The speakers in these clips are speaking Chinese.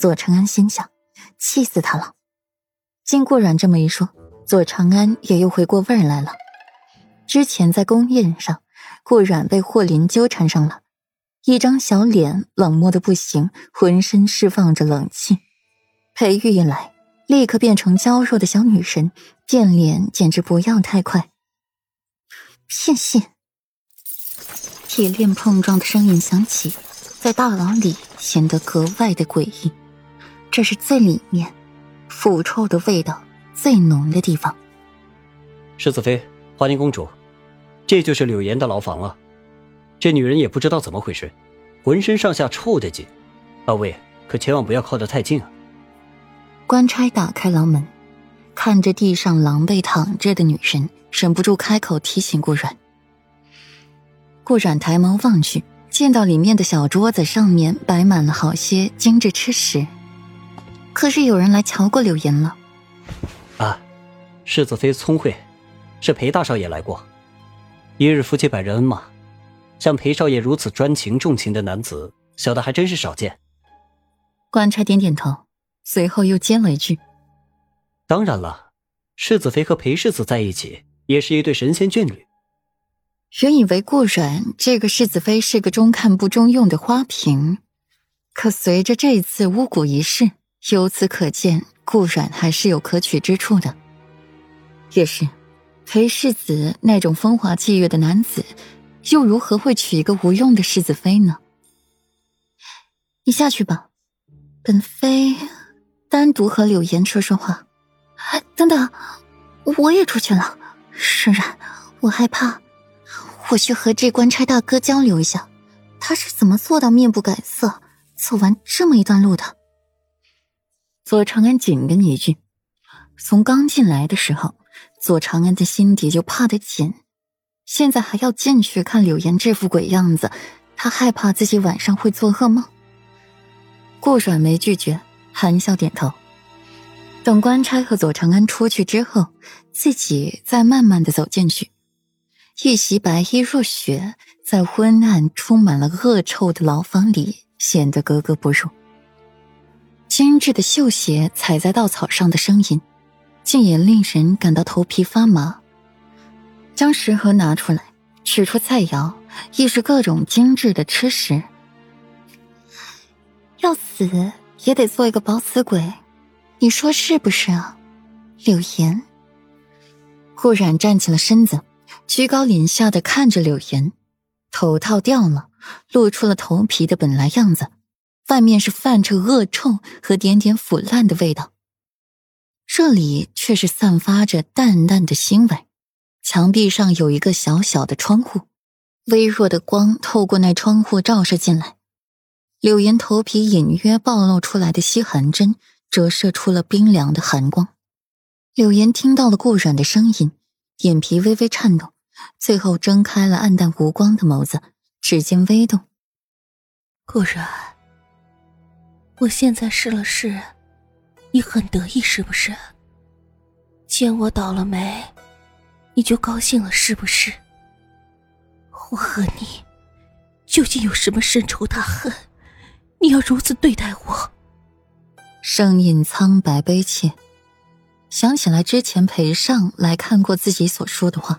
左承安心想：气死他了。经顾阮这么一说，左承安也又回过味儿来了。之前在宫宴上，顾阮被霍林纠缠上了，一张小脸冷漠的不行，浑身释放着冷气。裴玉一来，立刻变成娇弱的小女神，变脸简直不要太快。骗信。铁链碰撞的声音响起，在大牢里显得格外的诡异。这是最里面，腐臭的味道最浓的地方。世子妃，华宁公主，这就是柳岩的牢房啊！这女人也不知道怎么回事，浑身上下臭得紧。二位可千万不要靠得太近啊！官差打开牢门，看着地上狼狈躺着的女人，忍不住开口提醒顾阮。顾阮抬眸望去，见到里面的小桌子上面摆满了好些精致吃食。可是有人来瞧过柳岩了。啊，世子妃聪慧，是裴大少爷来过。一日夫妻百日恩嘛，像裴少爷如此专情重情的男子，小的还真是少见。官差点点头，随后又接了一句：“当然了，世子妃和裴世子在一起，也是一对神仙眷侣。”原以为顾阮这个世子妃是个中看不中用的花瓶，可随着这次巫蛊一事，由此可见顾阮还是有可取之处的。也是，裴世子那种风华霁月的男子，又如何会娶一个无用的世子妃呢？你下去吧，本妃单独和柳岩说说话。等等，我也出去了。释然，我害怕。我去和这官差大哥交流一下，他是怎么做到面不改色，走完这么一段路的？左长安紧跟一句：“从刚进来的时候，左长安的心底就怕得紧，现在还要进去看柳岩这副鬼样子，他害怕自己晚上会做噩梦。”顾阮没拒绝，含笑点头。等官差和左长安出去之后，自己再慢慢的走进去。一袭白衣若雪，在昏暗、充满了恶臭的牢房里显得格格不入。精致的绣鞋踩在稻草上的声音，竟也令人感到头皮发麻。将食盒拿出来，取出菜肴，亦是各种精致的吃食。要死也得做一个饱死鬼，你说是不是啊，柳岩？顾然站起了身子。居高临下的看着柳岩，头套掉了，露出了头皮的本来样子，外面是泛着恶臭和点点腐烂的味道，这里却是散发着淡淡的腥味。墙壁上有一个小小的窗户，微弱的光透过那窗户照射进来，柳岩头皮隐约暴露出来的吸寒针折射出了冰凉的寒光。柳岩听到了顾软的声音。眼皮微微颤动，最后睁开了暗淡无光的眸子，指尖微动。顾然，我现在试了试，你很得意是不是？见我倒了霉，你就高兴了是不是？我和你究竟有什么深仇大恨？你要如此对待我？声音苍白悲切。想起来之前裴尚来看过自己所说的话，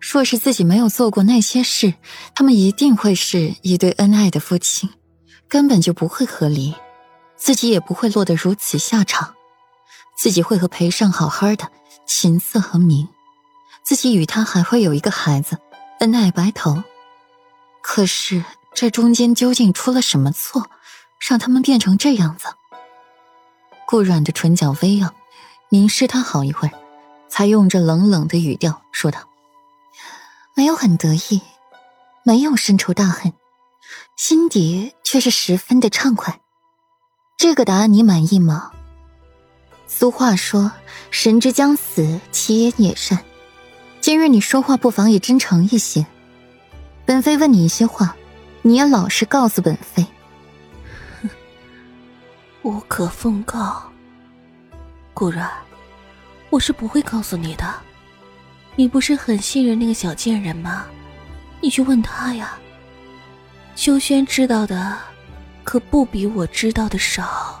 若是自己没有做过那些事，他们一定会是一对恩爱的夫妻，根本就不会和离，自己也不会落得如此下场，自己会和裴尚好好的，琴瑟和鸣，自己与他还会有一个孩子，恩爱白头。可是这中间究竟出了什么错，让他们变成这样子？顾软的唇角微扬。凝视他好一会儿，才用着冷冷的语调说道：“没有很得意，没有深仇大恨，心底却是十分的畅快。这个答案你满意吗？”俗话说：“神之将死，其言也善。”今日你说话不妨也真诚一些。本妃问你一些话，你也老实告诉本妃。哼无可奉告。顾然，我是不会告诉你的。你不是很信任那个小贱人吗？你去问他呀。秋轩知道的，可不比我知道的少。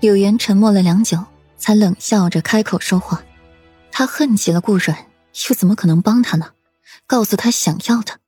柳岩沉默了良久，才冷笑着开口说话。他恨极了顾软，又怎么可能帮他呢？告诉他想要的，